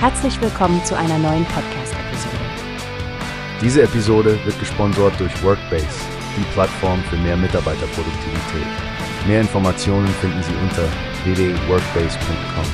Herzlich willkommen zu einer neuen Podcast-Episode. Diese Episode wird gesponsert durch Workbase, die Plattform für mehr Mitarbeiterproduktivität. Mehr Informationen finden Sie unter www.workbase.com.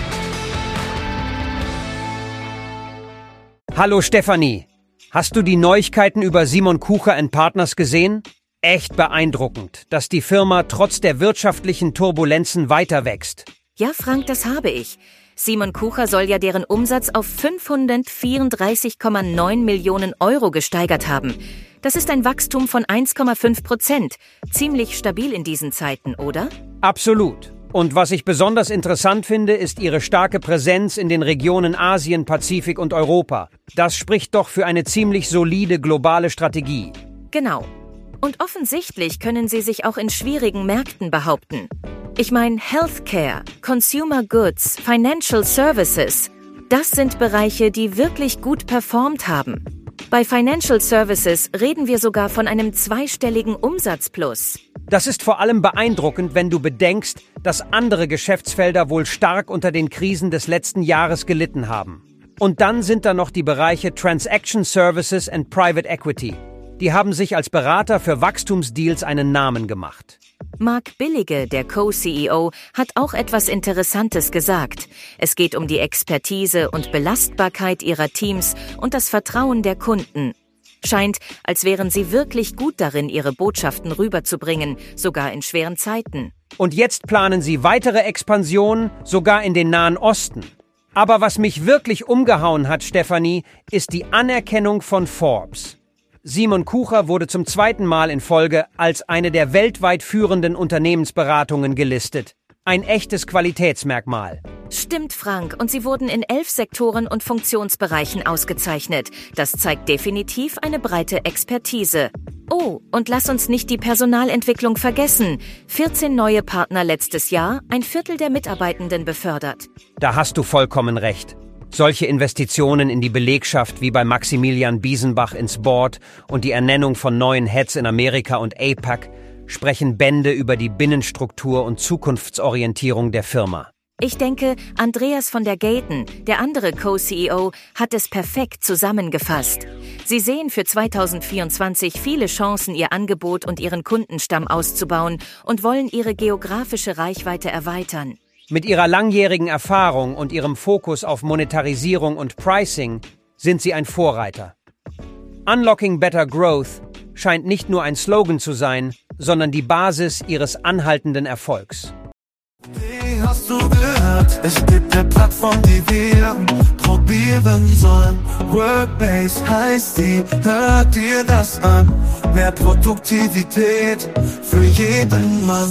Hallo Stefanie, hast du die Neuigkeiten über Simon Kucher Partners gesehen? Echt beeindruckend, dass die Firma trotz der wirtschaftlichen Turbulenzen weiter wächst. Ja, Frank, das habe ich. Simon Kucher soll ja deren Umsatz auf 534,9 Millionen Euro gesteigert haben. Das ist ein Wachstum von 1,5 Prozent. Ziemlich stabil in diesen Zeiten, oder? Absolut. Und was ich besonders interessant finde, ist ihre starke Präsenz in den Regionen Asien, Pazifik und Europa. Das spricht doch für eine ziemlich solide globale Strategie. Genau. Und offensichtlich können sie sich auch in schwierigen Märkten behaupten. Ich meine, Healthcare, Consumer Goods, Financial Services, das sind Bereiche, die wirklich gut performt haben. Bei Financial Services reden wir sogar von einem zweistelligen Umsatzplus. Das ist vor allem beeindruckend, wenn du bedenkst, dass andere Geschäftsfelder wohl stark unter den Krisen des letzten Jahres gelitten haben. Und dann sind da noch die Bereiche Transaction Services and Private Equity. Die haben sich als Berater für Wachstumsdeals einen Namen gemacht. Mark Billige, der Co-CEO, hat auch etwas Interessantes gesagt. Es geht um die Expertise und Belastbarkeit ihrer Teams und das Vertrauen der Kunden. Scheint, als wären sie wirklich gut darin, ihre Botschaften rüberzubringen, sogar in schweren Zeiten. Und jetzt planen sie weitere Expansion, sogar in den Nahen Osten. Aber was mich wirklich umgehauen hat, Stephanie, ist die Anerkennung von Forbes. Simon Kucher wurde zum zweiten Mal in Folge als eine der weltweit führenden Unternehmensberatungen gelistet. Ein echtes Qualitätsmerkmal. Stimmt, Frank, und sie wurden in elf Sektoren und Funktionsbereichen ausgezeichnet. Das zeigt definitiv eine breite Expertise. Oh, und lass uns nicht die Personalentwicklung vergessen. 14 neue Partner letztes Jahr, ein Viertel der Mitarbeitenden befördert. Da hast du vollkommen recht. Solche Investitionen in die Belegschaft wie bei Maximilian Biesenbach ins Board und die Ernennung von neuen Heads in Amerika und APAC sprechen Bände über die Binnenstruktur und Zukunftsorientierung der Firma. Ich denke, Andreas von der Gaten, der andere Co-CEO, hat es perfekt zusammengefasst. Sie sehen für 2024 viele Chancen, ihr Angebot und ihren Kundenstamm auszubauen und wollen ihre geografische Reichweite erweitern. Mit ihrer langjährigen Erfahrung und ihrem Fokus auf Monetarisierung und Pricing sind sie ein Vorreiter. Unlocking Better Growth scheint nicht nur ein Slogan zu sein, sondern die Basis ihres anhaltenden Erfolgs. Wie hast du gehört? Es gibt eine Plattform, die wir probieren sollen. Workbase heißt die, hört dir das an. Mehr Produktivität für jeden Mann.